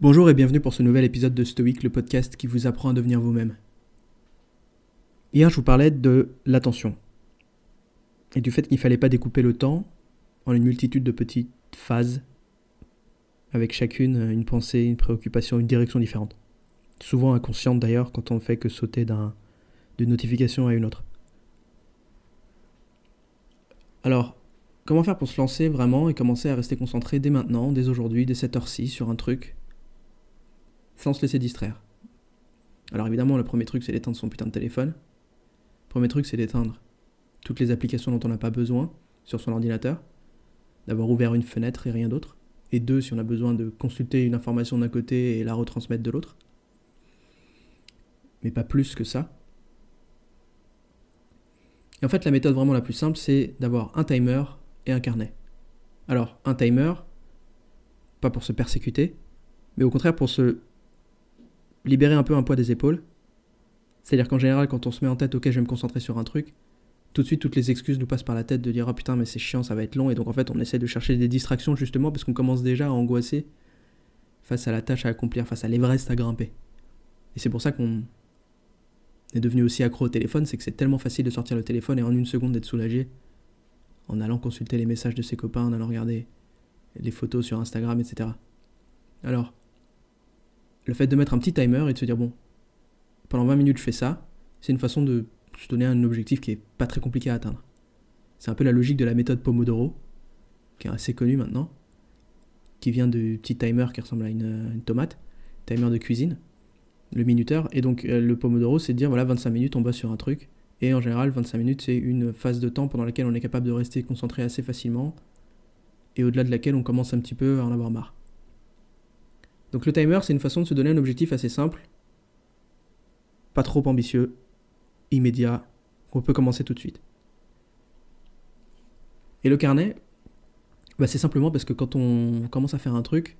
Bonjour et bienvenue pour ce nouvel épisode de Stoic, le podcast qui vous apprend à devenir vous-même. Hier, je vous parlais de l'attention et du fait qu'il ne fallait pas découper le temps en une multitude de petites phases avec chacune une pensée, une préoccupation, une direction différente. Souvent inconsciente d'ailleurs quand on ne fait que sauter d'une notification à une autre. Alors, comment faire pour se lancer vraiment et commencer à rester concentré dès maintenant, dès aujourd'hui, dès cette heure-ci sur un truc sans se laisser distraire. Alors évidemment, le premier truc, c'est d'éteindre son putain de téléphone. Le premier truc, c'est d'éteindre toutes les applications dont on n'a pas besoin sur son ordinateur, d'avoir ouvert une fenêtre et rien d'autre. Et deux, si on a besoin de consulter une information d'un côté et la retransmettre de l'autre. Mais pas plus que ça. Et en fait, la méthode vraiment la plus simple, c'est d'avoir un timer et un carnet. Alors, un timer, pas pour se persécuter, mais au contraire pour se libérer un peu un poids des épaules. C'est-à-dire qu'en général, quand on se met en tête, ok, je vais me concentrer sur un truc, tout de suite, toutes les excuses nous passent par la tête de dire, oh putain, mais c'est chiant, ça va être long. Et donc, en fait, on essaie de chercher des distractions justement parce qu'on commence déjà à angoisser face à la tâche à accomplir, face à l'Everest à grimper. Et c'est pour ça qu'on est devenu aussi accro au téléphone, c'est que c'est tellement facile de sortir le téléphone et en une seconde d'être soulagé en allant consulter les messages de ses copains, en allant regarder les photos sur Instagram, etc. Alors, le fait de mettre un petit timer et de se dire, bon, pendant 20 minutes je fais ça, c'est une façon de se donner un objectif qui est pas très compliqué à atteindre. C'est un peu la logique de la méthode Pomodoro, qui est assez connue maintenant, qui vient du petit timer qui ressemble à une, tomate, timer de cuisine, le minuteur. Et donc euh, le Pomodoro, c'est de dire, voilà, 25 minutes, on bosse sur un truc. Et en général, 25 minutes, c'est une phase de temps pendant laquelle on est capable de rester concentré assez facilement, et au-delà de laquelle on commence un petit peu à en avoir marre. Donc le timer, c'est une façon de se donner un objectif assez simple, pas trop ambitieux, immédiat, qu'on peut commencer tout de suite. Et le carnet, bah c'est simplement parce que quand on commence à faire un truc,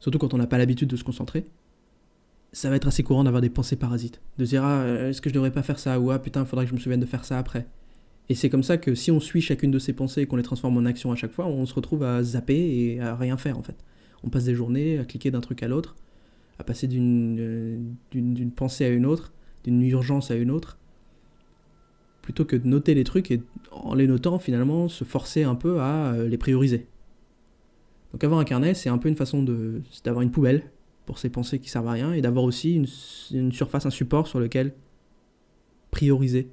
surtout quand on n'a pas l'habitude de se concentrer, ça va être assez courant d'avoir des pensées parasites. De dire, ah, est-ce que je devrais pas faire ça? Ou ah, putain, faudrait que je me souvienne de faire ça après. Et c'est comme ça que si on suit chacune de ces pensées et qu'on les transforme en action à chaque fois, on se retrouve à zapper et à rien faire en fait on passe des journées à cliquer d'un truc à l'autre, à passer euh, d'une pensée à une autre, d'une urgence à une autre, plutôt que de noter les trucs et en les notant finalement se forcer un peu à euh, les prioriser. Donc avoir un carnet, c'est un peu une façon d'avoir une poubelle pour ces pensées qui servent à rien et d'avoir aussi une surface, un support sur lequel prioriser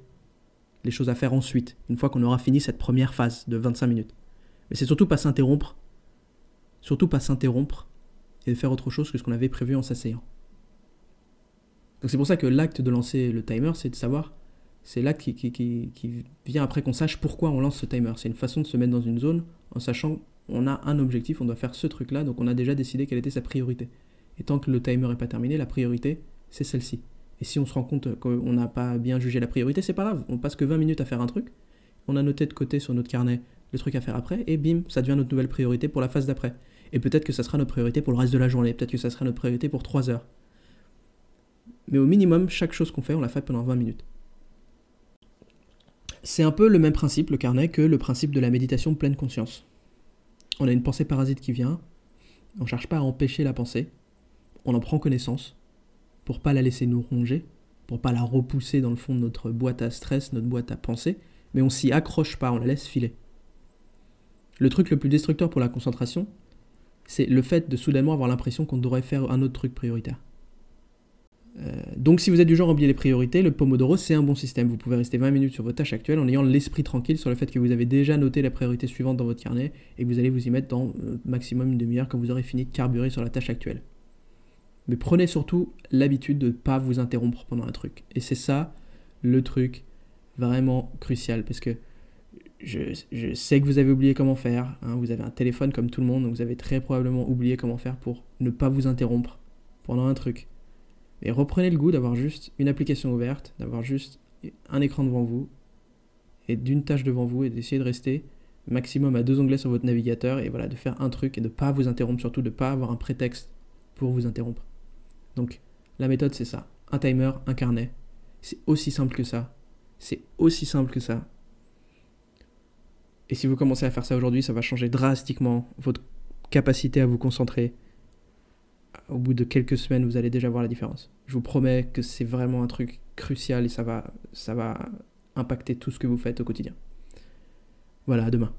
les choses à faire ensuite, une fois qu'on aura fini cette première phase de 25 minutes. Mais c'est surtout pas s'interrompre Surtout pas s'interrompre et de faire autre chose que ce qu'on avait prévu en s'asseyant. Donc c'est pour ça que l'acte de lancer le timer, c'est de savoir, c'est l'acte qui, vient après qu'on sache pourquoi on lance ce timer. C'est une façon de se mettre dans une zone en sachant on a un objectif, on doit faire ce truc-là, donc on a déjà décidé quelle était sa priorité. Et tant que le timer n'est pas terminé, la priorité, c'est celle-ci. Et si on se rend compte qu'on n'a pas bien jugé la priorité, c'est pas grave. On passe que 20 minutes à faire un truc. On a noté de côté sur notre carnet le truc à faire après, et bim, ça devient notre nouvelle priorité pour la phase d'après. Et peut-être que ça sera notre priorité pour le reste de la journée, peut-être que ça sera notre priorité pour 3 heures. Mais au minimum, chaque chose qu'on fait, on la fait pendant 20 minutes. C'est un peu le même principe, le carnet, que le principe de la méditation pleine conscience. On a une pensée parasite qui vient, on ne cherche pas à empêcher la pensée, on en prend connaissance pour pas la laisser nous ronger, pour pas la repousser dans le fond de notre boîte à stress, notre boîte à pensée, mais on s'y accroche pas, on la laisse filer. Le truc le plus destructeur pour la concentration, c'est le fait de soudainement avoir l'impression qu'on devrait faire un autre truc prioritaire. Euh, donc si vous êtes du genre à oublier les priorités, le Pomodoro c'est un bon système. Vous pouvez rester 20 minutes sur votre tâche actuelle en ayant l'esprit tranquille sur le fait que vous avez déjà noté la priorité suivante dans votre carnet et que vous allez vous y mettre dans euh, maximum une demi-heure quand vous aurez fini de carburer sur la tâche actuelle. Mais prenez surtout l'habitude de ne pas vous interrompre pendant un truc. Et c'est ça le truc vraiment crucial parce que je, sais que vous avez oublié comment faire. Hein. vous avez un téléphone comme tout le monde, donc vous avez très probablement oublié comment faire pour ne pas vous interrompre pendant un truc. Mais reprenez le goût d'avoir juste une application ouverte, d'avoir juste un écran devant vous et d'une tâche devant vous et d'essayer de rester maximum à deux onglets sur votre navigateur et voilà de faire un truc et de ne pas vous interrompre, surtout de ne pas avoir un prétexte pour vous interrompre. Donc la méthode c'est ça, un timer, un carnet. C'est aussi simple que ça. C'est aussi simple que ça. Et si vous commencez à faire ça aujourd'hui, ça va changer drastiquement votre capacité à vous concentrer, au bout de quelques semaines, vous allez déjà voir la différence. Je vous promets que c'est vraiment un truc crucial et ça va, ça va impacter tout ce que vous faites au quotidien. Voilà, à demain.